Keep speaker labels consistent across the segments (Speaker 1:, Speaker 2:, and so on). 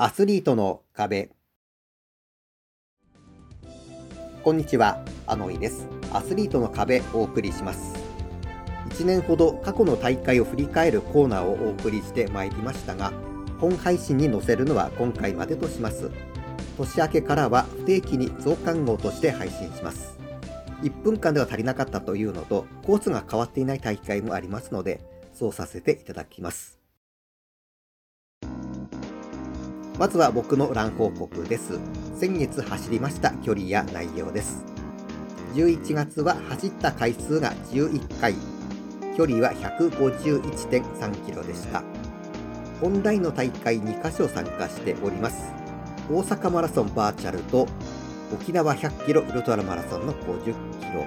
Speaker 1: アスリートの壁こんにちは、アノイです。アスリートの壁お送りします。1年ほど過去の大会を振り返るコーナーをお送りしてまいりましたが、本配信に載せるのは今回までとします。年明けからは不定期に増刊号として配信します。1分間では足りなかったというのと、コースが変わっていない大会もありますので、そうさせていただきます。まずは僕のラン報告です。先月走りました距離や内容です。11月は走った回数が11回、距離は151.3キロでした。オンラインの大会2カ所参加しております。大阪マラソンバーチャルと沖縄100キロウルトラマラソンの50キロ、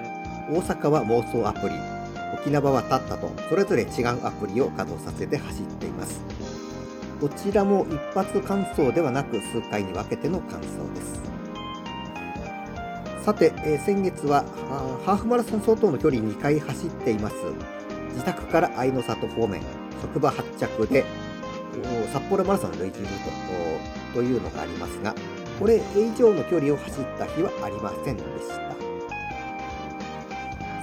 Speaker 1: 大阪は妄想アプリ、沖縄はタッタと、それぞれ違うアプリを稼働させて走っています。どちらも一発完走ではなく数回に分けての完走です。さて、えー、先月はハーフマラソン相当の距離2回走っています。自宅から愛の里方面、職場発着で札幌マラソンの累計ルートというのがありますが、これ以上の距離を走った日はありませんでした。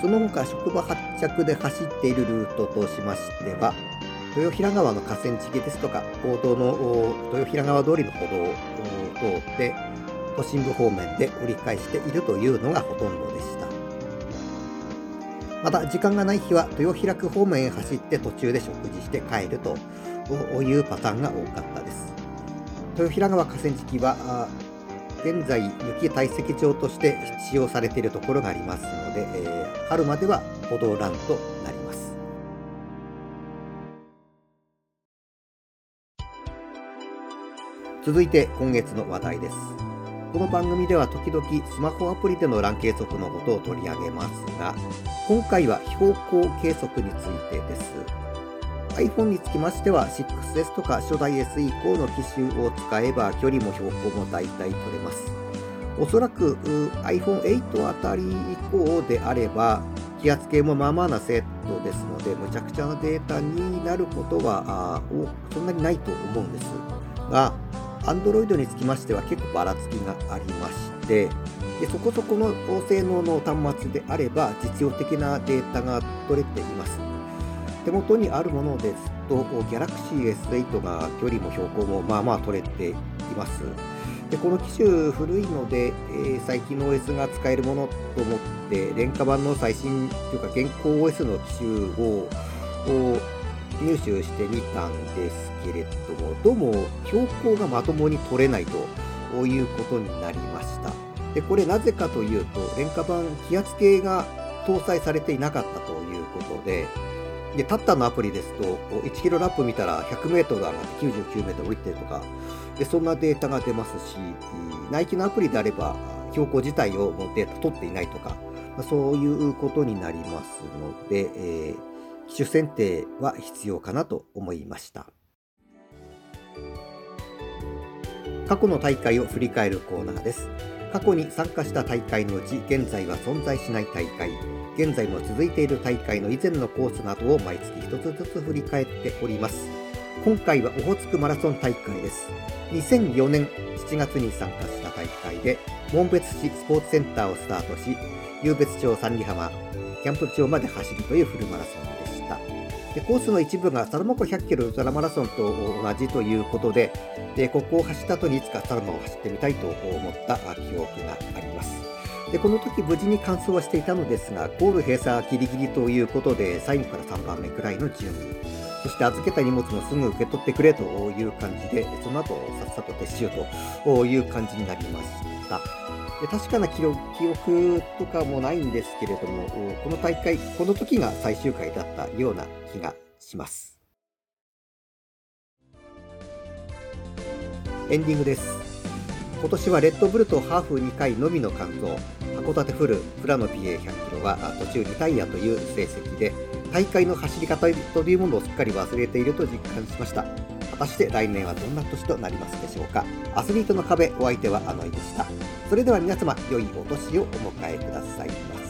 Speaker 1: その他、職場発着で走っているルートとしましては、豊平川の河川敷ですとか、行動の豊平川通りの歩道を通って、都心部方面で折り返しているというのがほとんどでした。また、時間がない日は豊平区方面へ走って途中で食事して帰るというパターンが多かったです。豊平川河川敷は現在雪堆積場として使用されているところがありますので、え、春までは歩道ランとなります続いて今月の話題ですこの番組では時々スマホアプリでのラン計測のことを取り上げますが今回は標高計測についてです iPhone につきましては 6S とか初代 S 以降の機種を使えば距離も標高も大体取れます。おそらく iPhone8 あたり以降であれば気圧計もまあまあなセットですのでむちゃくちゃなデータになることはそんなにないと思うんですが Android につきましては結構ばらつきがありましてでそこそこの性能の端末であれば実用的なデータが取れています手元にあるものですと Galaxy S8 が距離も標高もまあまあ取れています。でこの機種古いので、えー、最近の OS が使えるものと思って廉価版の最新というか現行 OS の機種を入手してみたんですけれどもどうも標高がまともに取れないということになりました。でこれなぜかというと廉価版気圧計が搭載されていなかったということでで、タッタのアプリですと、1キロラップ見たら100メートル上がって99メートル降りてるとか、でそんなデータが出ますし、ナイキのアプリであれば、標高自体をもうデータ取っていないとか、そういうことになりますので、えー、機種選定は必要かなと思いました。過去の大会を振り返るコーナーです。過去に参加した大会のうち、現在は存在しない大会、現在も続いている大会の以前のコースなどを毎月一つずつ振り返っております。今回はオホーツクマラソン大会です。2004年7月に参加した大会で、門別市スポーツセンターをスタートし、湧別町三里浜、キャンプ町まで走るというフルマラソンでした。でコースの一部がサルマ湖100キロウルトラマラソンと同じということで、でここを走った後にいつかサルマを走ってみたいと思った記憶があります。でこの時無事に完走はしていたのですがゴール閉鎖はギリギリということで最後から3番目くらいの順位そして預けた荷物もすぐ受け取ってくれという感じでその後さっさと撤収という感じになりました。で確かな記憶とかもないんですけれどもこの大会この時が最終回だったような気がします。エンディングです。今年はレッドブルとハーフ2回のみの完走。函館フルプラノピエ100キロは途中リタイアという成績で大会の走り方というものをすっかり忘れていると実感しました。果たして来年はどんな年となりますでしょうか。アスリートの壁お相手はあのいでした。それでは皆様良いお年をお迎えください